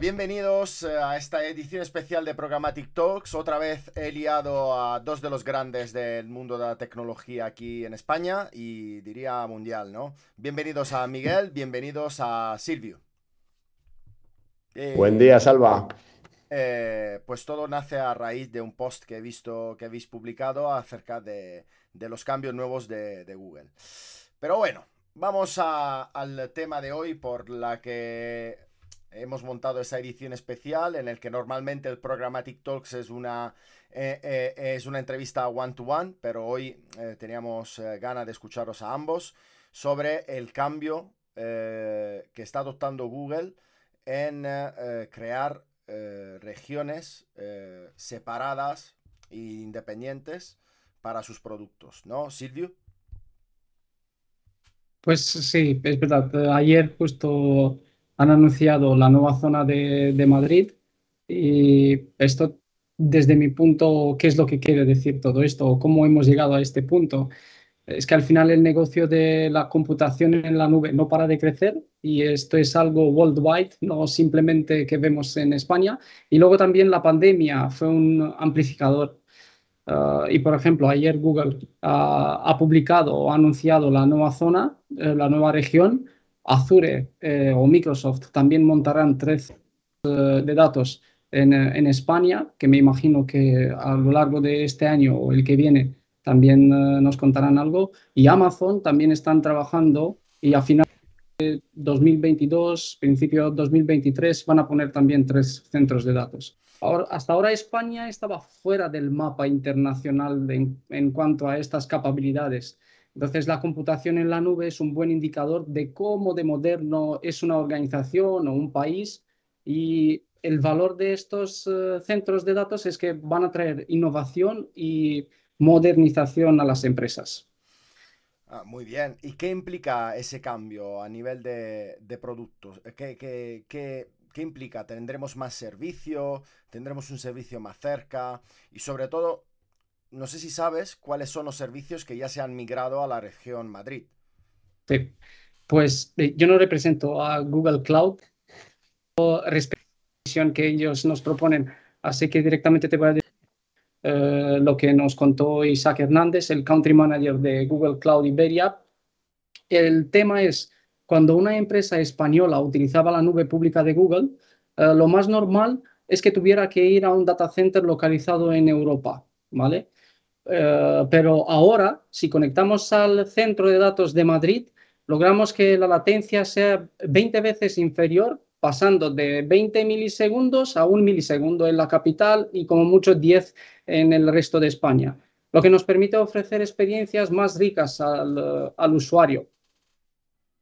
Bienvenidos eh, a esta edición especial de Programmatic Talks. Otra vez he liado a dos de los grandes del mundo de la tecnología aquí en España y diría mundial, ¿no? Bienvenidos a Miguel, bienvenidos a Silvio. Eh, Buen día, Salva. Eh, pues todo nace a raíz de un post que he visto que habéis publicado acerca de, los cambios nuevos de, Google. Pero bueno, vamos al tema de hoy por la que hemos montado esa edición especial en el que normalmente el Programmatic Talks es una, eh, eh, es una entrevista one-to-one, pero hoy eh, teníamos ganas de escucharos a ambos sobre el cambio que está adoptando Google en crear regiones separadas e independientes para sus productos, ¿no, Silvio? Pues sí, es verdad. Ayer justo han anunciado la nueva zona de, Madrid y esto, desde mi punto, ¿qué es lo que quiere decir todo esto? ¿Cómo hemos llegado a este punto? Es que al final el negocio de la computación en la nube no para de crecer y esto es algo worldwide, no simplemente que vemos en España. Y luego también la pandemia fue un amplificador. Ah, y por ejemplo, ayer Google ha publicado o ha anunciado la nueva zona, eh, la nueva región, Azure eh, o Microsoft también montarán tres eh, de datos en, eh, en, España, que me imagino que a lo largo de este año o el que viene también nos contarán algo. Y Amazon también están trabajando y a final de 2022, principio de 2023, van a poner también tres centros de datos. Hasta ahora España estaba fuera del mapa internacional en cuanto a estas capacidades. Entonces, la computación en la nube es un buen indicador de cómo de moderno es una organización o un país y el valor de estos eh, centros de datos es que van a traer innovación y modernización a las empresas. Ah, muy bien. ¿Y qué implica ese cambio a nivel de, productos? ¿Qué, qué implica? ¿Tendremos más servicio? ¿Tendremos un servicio más cerca? Y sobre todo, no sé si sabes cuáles son los servicios que ya se han migrado a la región Madrid. Sí, pues eh, yo no represento a Google Cloud respecto a la que ellos nos proponen, así que directamente te voy a decir eh, lo que nos contó Isaac Hernández, el Country Manager de Google Cloud Iberia. El tema es, cuando una empresa española utilizaba la nube pública de Google, eh, lo más normal es que tuviera que ir a un data center localizado en Europa, ¿vale? Eh, pero ahora, si conectamos al centro de datos de Madrid, logramos que la latencia sea 20 veces inferior, pasando de 20 milisegundos a un milisegundo en la capital y como mucho 10 en el resto de España, lo que nos permite ofrecer experiencias más ricas al, al usuario.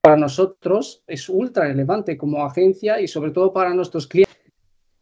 Para nosotros es ultra relevante como agencia y sobre todo para nuestros clientes.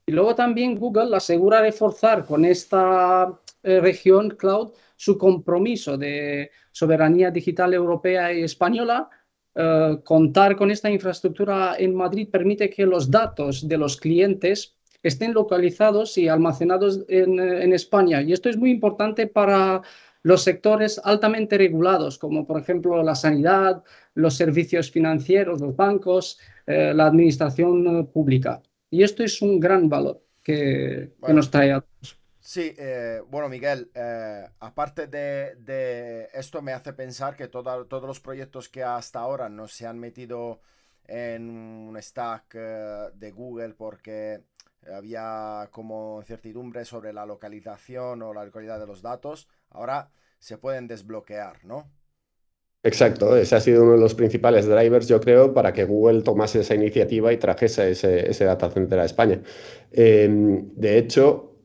Y luego también Google asegura reforzar con esta eh, región cloud su compromiso de soberanía digital europea y española. Eh, contar con esta infraestructura en Madrid permite que los datos de los clientes estén localizados y almacenados en, en España. Y esto es muy importante para los sectores altamente regulados, como por ejemplo la sanidad, los servicios financieros, los bancos, eh, la administración pública. Y esto es un gran valor que, que nos trae a todos. Sí, eh, bueno, Miguel, eh, aparte de, esto me hace pensar que todos los proyectos que hasta ahora no se han metido en un stack eh, de Google porque había como incertidumbre sobre la localización o la localidad de los datos, ahora se pueden desbloquear, ¿no? Exacto, ese ha sido uno de los principales drivers, yo creo, para que Google tomase esa iniciativa y trajese ese, ese data center a España. Em, de hecho,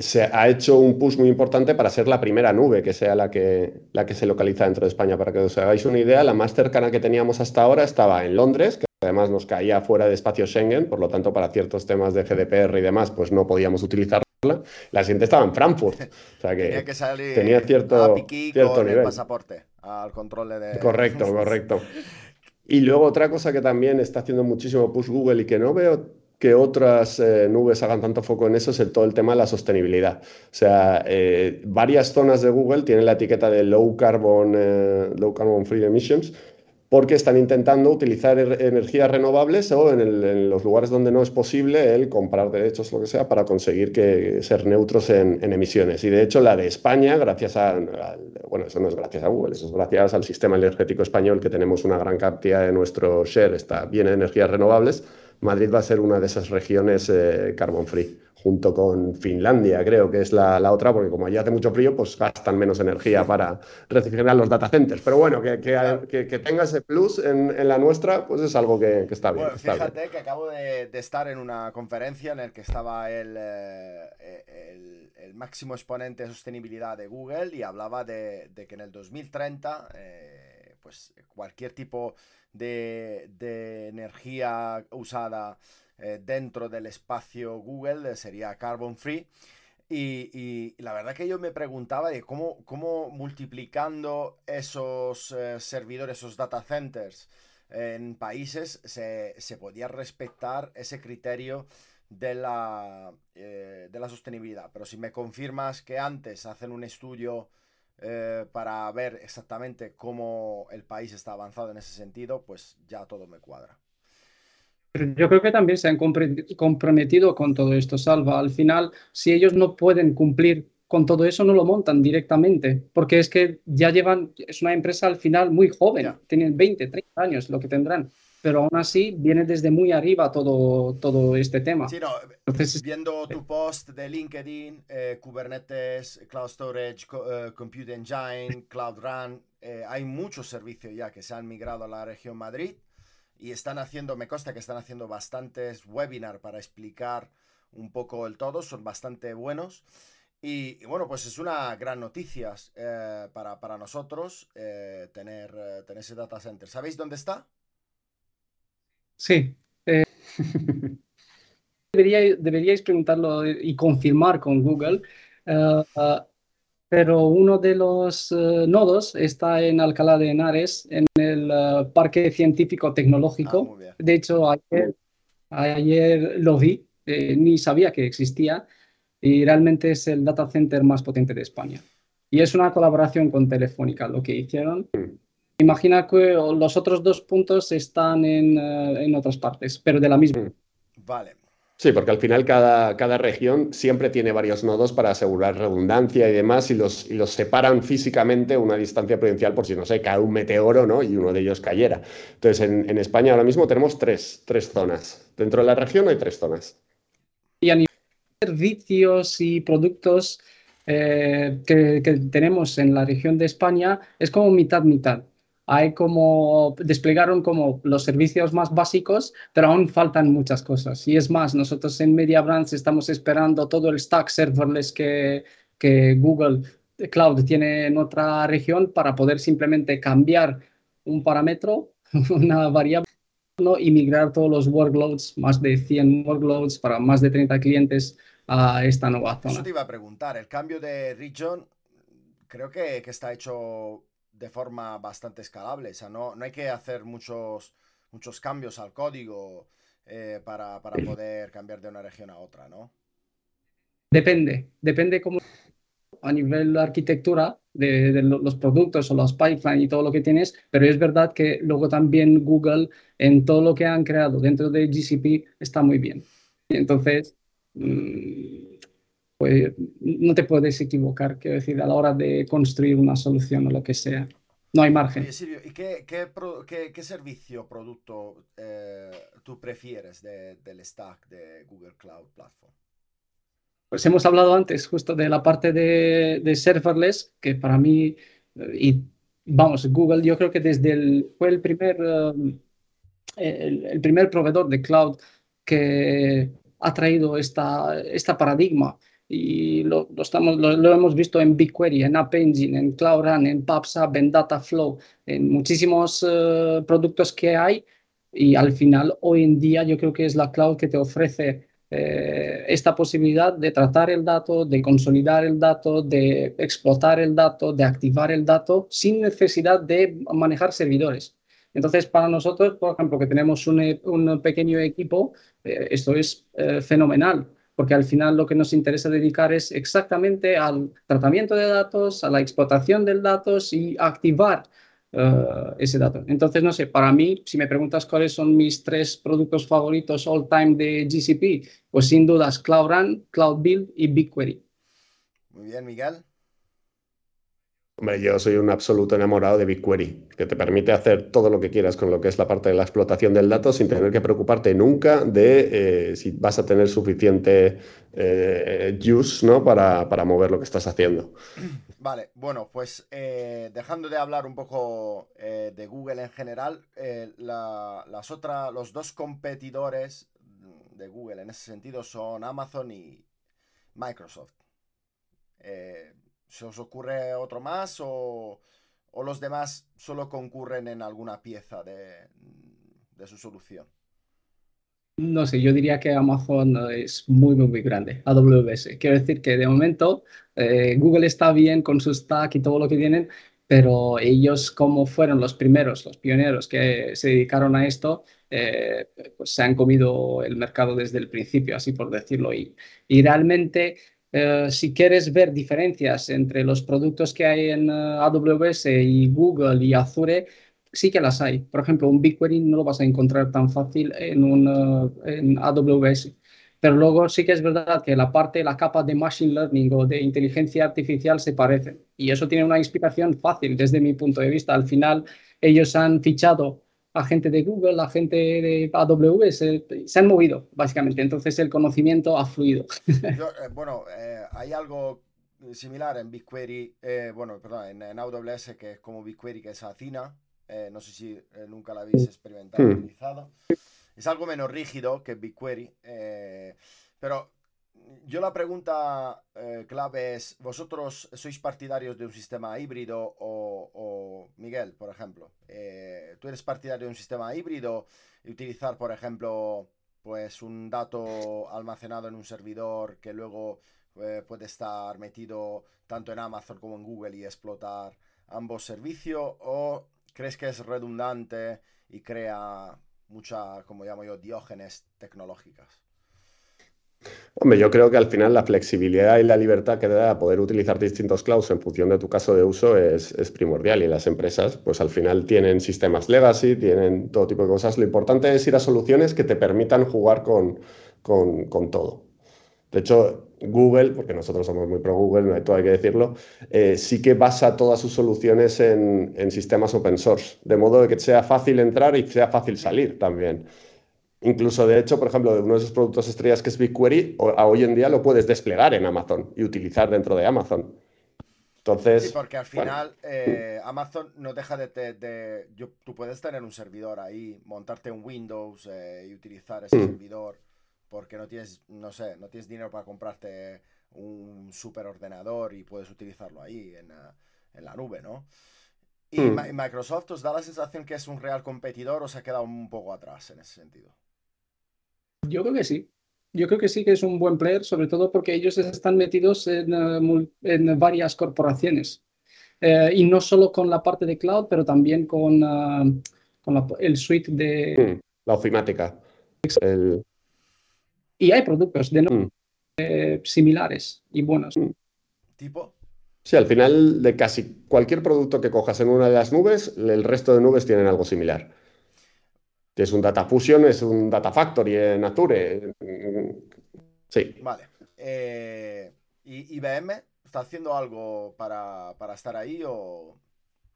se ha hecho un push muy importante para ser la primera nube que sea la que, la que se localiza dentro de España. Para que os hagáis una idea, la más cercana que teníamos hasta ahora estaba en Londres, que además nos caía fuera de espacio Schengen, por lo tanto, para ciertos temas de GDPR y demás, pues no podíamos utilizarla. La siguiente estaba en Frankfurt. O sea que, tenía, que salir tenía cierto, cierto nivel. pasaporte al control de... Correcto, correcto. Y luego otra cosa que también está haciendo muchísimo push Google y que no veo que otras eh, nubes hagan tanto foco en eso es todo el tema de la sostenibilidad. O sea, eh, varias zonas de Google tienen la etiqueta de low carbon, eh, low carbon free emissions porque están intentando utilizar er, energías renovables o en, los lugares donde no es posible el comprar derechos, lo que sea, para conseguir que, ser neutros en, emisiones. Y de hecho la de España, gracias a, bueno, eso no es gracias a Google, eso es gracias al sistema energético español que tenemos una gran cantidad de nuestro share, está bien en energías renovables, Madrid va a ser una de esas regiones eh, carbon free junto con Finlandia, creo que es la, la, otra, porque como allí hace mucho frío, pues gastan menos energía para refrigerar los data centers. Pero bueno, que, que, que, tenga ese plus en, en, la nuestra, pues es algo que, está bien. Bueno, fíjate que acabo de, de, estar en una conferencia en la que estaba el, eh, el, el, máximo exponente de sostenibilidad de Google y hablaba de, de que en el 2030, eh, pues cualquier tipo de, de energía usada eh, dentro del espacio Google, eh, sería carbon free. Y, la verdad que yo me preguntaba de cómo, cómo multiplicando esos eh, servidores, esos data centers en países, se, se podía respetar ese criterio de la, de la sostenibilidad. Pero si me confirmas que antes hacen un estudio para ver exactamente cómo el país está avanzado en ese sentido, pues ya todo me cuadra. Yo creo que también se han comprometido con todo esto, Salva. Al final, si ellos no pueden cumplir con todo eso, no lo montan directamente, porque es que ya llevan, es una empresa al final muy joven, tienen 20, 30 años lo que tendrán, pero aún así viene desde muy arriba todo, todo este tema. Sí, no, viendo tu post de LinkedIn, eh, Kubernetes, Cloud Storage, eh, Compute Engine, Cloud Run, eh, hay muchos servicios ya que se han migrado a la región Madrid y están haciendo, me consta que están haciendo bastantes webinars para explicar un poco el todo, son bastante buenos. Y, bueno, pues es una gran noticia eh, para, nosotros tener, tener, ese data center. ¿Sabéis dónde está? Sí. deberíais preguntarlo y confirmar con Google. Ah, pero uno de los eh, nodos está en Alcalá de Henares, en el eh, Parque Científico Tecnológico. Ah, de hecho, ayer, ayer lo vi, eh, ni sabía que existía, y realmente es el data center más potente de España. Y es una colaboración con Telefónica lo que hicieron. Mm. Imagina que los otros dos puntos están en, en otras partes, pero de la misma. Mm. Vale. Sí, porque al final cada, cada, región siempre tiene varios nodos para asegurar redundancia y demás, y los, y los separan físicamente a una distancia prudencial por si, no sé, cae un meteoro ¿no? y uno de ellos cayera. Entonces, en, España ahora mismo tenemos tres, tres, zonas. Dentro de la región hay tres zonas. Y a nivel de servicios y productos eh, que, que tenemos en la región de España, es como mitad-mitad hay como, desplegaron como los servicios más básicos, pero aún faltan muchas cosas. Y es más, nosotros en Media Brands estamos esperando todo el stack serverless que, que Google Cloud tiene en otra región para poder simplemente cambiar un parámetro, una variable, y migrar todos los workloads, más de 100 workloads para más de 30 clientes a esta nueva zona. Eso te iba a preguntar, el cambio de region creo que, que está hecho de forma bastante escalable. O sea, no, no hay que hacer muchos, muchos cambios al código eh, para, para, poder cambiar de una región a otra, ¿no? Depende, depende cómo a nivel de arquitectura de, de, los productos o los pipelines y todo lo que tienes, pero es verdad que luego también Google en todo lo que han creado dentro de GCP está muy bien. Entonces, mm, pues no te puedes equivocar, quiero decir, a la hora de construir una solución o lo que sea. No hay margen. ¿y qué, qué, qué, servicio o producto eh, tú prefieres del stack de Google Cloud Platform? Pues hemos hablado antes justo de la parte de, de serverless, que para mí, eh, y vamos, Google yo creo que desde el, fue el primer, um, el, el, primer proveedor de cloud que ha traído esta, esta paradigma y lo, lo estamos, lo, lo, hemos visto en BigQuery, en App Engine, en Cloud Run, en PubSub, en Dataflow, en muchísimos uh, productos que hay y al final hoy en día yo creo que es la cloud que te ofrece eh, esta posibilidad de tratar el dato, de consolidar el dato, de explotar el dato, de activar el dato sin necesidad de manejar servidores. Entonces, para nosotros, por ejemplo, que tenemos un, un pequeño equipo, eh, esto es eh, fenomenal porque al final lo que nos interesa dedicar es exactamente al tratamiento de datos, a la explotación de datos y activar eh, ese dato. Entonces, no sé, para mí, si me preguntas cuáles son mis tres productos favoritos all time de GCP, pues sin dudas Cloud Run, Cloud Build y BigQuery. Muy bien, Miguel. Hombre, yo soy un absoluto enamorado de BigQuery, que te permite hacer todo lo que quieras con lo que es la parte de la explotación del dato sin tener que preocuparte nunca de eh, si vas a tener suficiente eh, use ¿no? para, mover lo que estás haciendo. Vale, bueno, pues eh, dejando de hablar un poco de Google en general, las otras, los dos competidores de Google en ese sentido son Amazon y Microsoft. ¿Se os ocurre otro más o, los demás solo concurren en alguna pieza de, su solución? No sé, yo diría que Amazon es muy, muy, muy grande, AWS. Quiero decir que de momento eh, Google está bien con su stack y todo lo que tienen, pero ellos como fueron los primeros, los pioneros que se dedicaron a esto, eh, pues se han comido el mercado desde el principio, así por decirlo. Y, y realmente eh, si quieres ver diferencias entre los productos que hay en eh, AWS y Google y Azure, sí que las hay. Por ejemplo, un BigQuery no lo vas a encontrar tan fácil en, un, eh, en AWS. Pero luego sí que es verdad que la parte, la capa de Machine Learning o de inteligencia artificial se parecen. Y eso tiene una inspiración fácil desde mi punto de vista. Al final, ellos han fichado a gente de Google, la gente de AWS, se han movido, básicamente. Entonces el conocimiento ha fluido. Eh, bueno, eh, hay algo similar en BigQuery, eh, bueno, perdón, en, AWS que es como BigQuery, que es Athena. no sé si nunca la habéis experimentado, hmm. utilizado. Es algo menos rígido que BigQuery, pero yo la pregunta eh, clave es, ¿vosotros sois partidarios de un sistema híbrido o, Miguel, por ejemplo, eh, tú eres partidario de un sistema híbrido y utilizar, por ejemplo, pues un dato almacenado en un servidor que luego eh, puede estar metido tanto en Amazon como en Google y explotar ambos servicios o crees que es redundante y crea mucha, como llamo yo, diógenes tecnológicas? Hombre, yo creo que al final la flexibilidad y la libertad que da poder utilizar distintos clouds en función de tu caso de uso es, primordial y las empresas pues al final tienen sistemas legacy, tienen todo tipo de cosas. Lo importante es ir a soluciones que te permitan jugar con, con, todo. De hecho, Google, porque nosotros somos muy pro Google, no hay que decirlo, eh, sí que basa todas sus soluciones en, en sistemas open source, de modo que sea fácil entrar y sea fácil salir también. Incluso, de hecho, por ejemplo, de uno de esos productos estrellas que es BigQuery, hoy en día lo puedes desplegar en Amazon y utilizar dentro de Amazon. Entonces, sí, porque al final eh, Amazon no deja de... tú puedes tener un servidor ahí, montarte un Windows eh, y utilizar ese mm. servidor porque no tienes, no sé, no tienes dinero para comprarte un superordenador y puedes utilizarlo ahí en, en la nube, ¿no? ¿Y mm. Microsoft os da la sensación que es un real competidor o se ha quedado un poco atrás en ese sentido? Yo creo que sí. Yo creo que sí que es un buen player, sobre todo porque ellos están metidos en, eh, varias corporaciones. Eh, y no solo con la parte de cloud, pero también con, ah, el suite de... Mm, la ofimática. Y hay productos de mm. eh, similares y buenos. ¿Tipo? Sí, al final de casi cualquier producto que cojas en una de las nubes, el resto de nubes tienen algo similar. Es un Data Fusion, es un Data Factory en Azure. Sí. Vale. Eh, ¿Y IBM está haciendo algo para, estar ahí o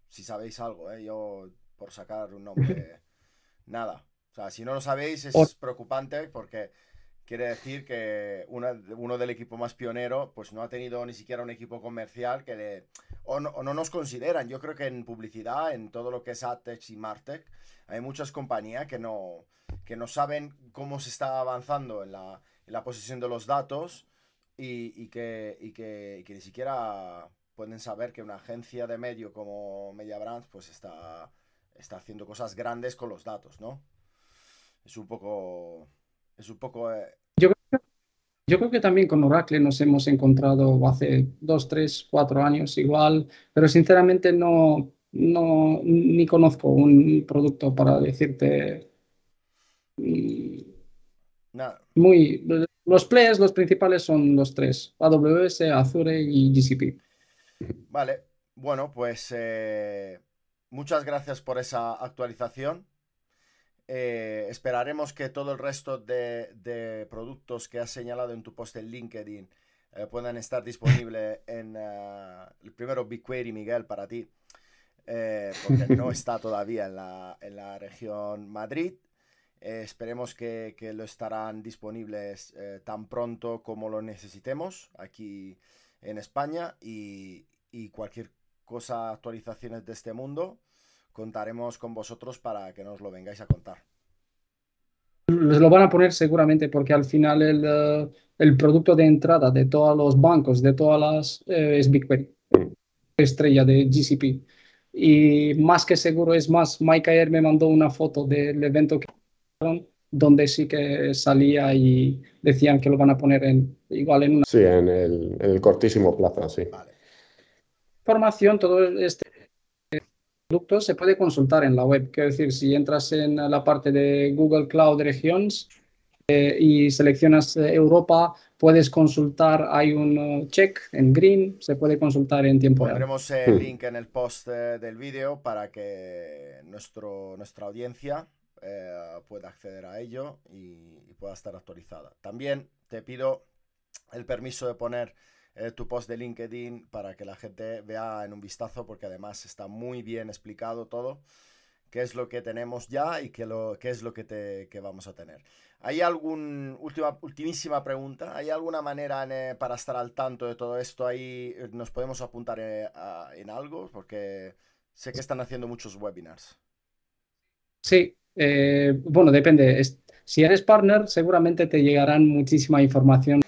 si sabéis algo? Eh? Yo, por sacar un nombre, nada. O sea, si no lo sabéis es preocupante porque quiere decir que uno del equipo más pionero pues no ha tenido ni siquiera un equipo comercial que le... O no, nos consideran. Yo creo que en publicidad, en todo lo que es AdTech y MarTech, hay muchas compañías que no, que no saben cómo se está avanzando en la, en la posesión de los datos y, que, y, que, ni siquiera pueden saber que una agencia de medio como MediaBrands pues está, está haciendo cosas grandes con los datos, ¿no? Es un poco... Es un poco... Eh, yo, creo que también con Oracle nos hemos encontrado hace dos, tres, cuatro años igual, pero sinceramente no, no, ni conozco un producto para decirte muy los players, los principales son los tres, AWS, Azure y GCP. Vale, bueno, pues eh, muchas gracias por esa actualización. Eh, esperaremos que todo el resto de, productos que has señalado en tu post en LinkedIn eh, puedan estar disponibles en el primero BigQuery, Miguel, para ti, porque no está todavía en la, en la región Madrid. esperemos que, que, lo estarán disponibles tan pronto como lo necesitemos aquí en España y, y cualquier cosa, actualizaciones de este mundo, contaremos con vosotros para que nos lo vengáis a contar. Les lo van a poner seguramente porque al final el, eh, el producto de entrada de todos los bancos, de todas las, eh, es BigQuery, estrella de GCP. Y más que seguro es más, Mike ayer me mandó una foto del evento que donde sí que salía y decían que lo van a poner en igual en una... Sí, en el, el cortísimo plazo, sí. Vale. Información, todo este producto se puede consultar en la web. Quiero decir, si entras en la parte de Google Cloud Regions eh, y seleccionas eh, Europa, puedes consultar, hay un uh, check en green, se puede consultar en tiempo real. Pondremos el link en el post eh, del vídeo para que nuestro, nuestra audiencia eh, pueda acceder a ello y, pueda estar actualizada. También te pido el permiso de poner eh, tu post de LinkedIn para que la gente vea en un vistazo porque además está muy bien explicado todo qué es lo que tenemos ya y qué, lo, qué es lo que, te, que vamos a tener. ¿Hay alguna última, ultimísima pregunta? ¿Hay alguna manera eh, para estar al tanto de todo esto? Ahí nos podemos apuntar en algo porque sé que están haciendo muchos webinars. Sí, eh, bueno, depende. Si eres partner, seguramente te llegarán muchísima información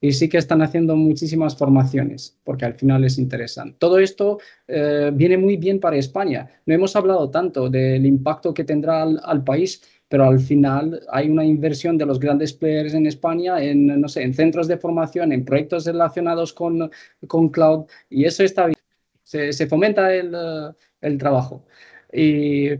y sí que están haciendo muchísimas formaciones porque al final les interesan. Todo esto eh, viene muy bien para España. No hemos hablado tanto del impacto que tendrá al, país, pero al final hay una inversión de los grandes players en España en, no sé, en centros de formación, en proyectos relacionados con, con cloud y eso está bien. Se, fomenta el, el trabajo. Y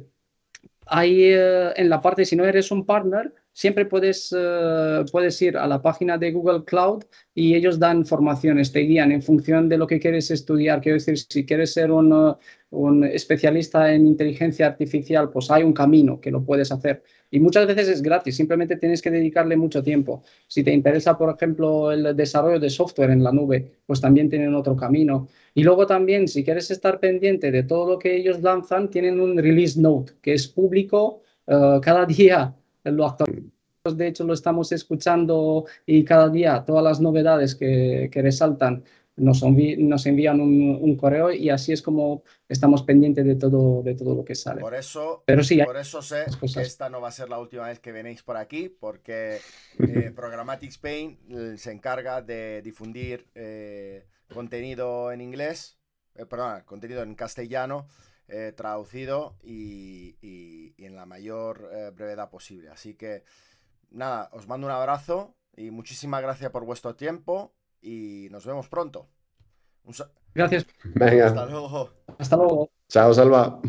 Ahí eh, en la parte, si no eres un partner, siempre puedes, eh, puedes ir a la página de Google Cloud y ellos dan formaciones, te guían en función de lo que quieres estudiar. Quiero decir, si quieres ser un, un especialista en inteligencia artificial, pues hay un camino que lo puedes hacer. Y muchas veces es gratis, simplemente tienes que dedicarle mucho tiempo. Si te interesa, por ejemplo, el desarrollo de software en la nube, pues también tienen otro camino. Y luego también, si quieres estar pendiente de todo lo que ellos lanzan, tienen un release note que es público eh, cada día. Lo actualizan de hecho lo estamos escuchando y cada día todas las novedades que, que resaltan nos, nos envían un, correo y así es como estamos pendientes de todo, de todo lo que sale. Por eso, Pero sí, por eso sé que esta no va a ser la última vez que venéis por aquí, porque eh, Programmatic Spain eh, se encarga de difundir eh, contenido en inglés, perdón, contenido en castellano. Traducido y, y, en la mayor brevedad posible. Así que nada, os mando un abrazo y muchísimas gracias por vuestro tiempo y nos vemos pronto. Gracias. Venga. Hasta luego. Hasta luego. Chao, Salva.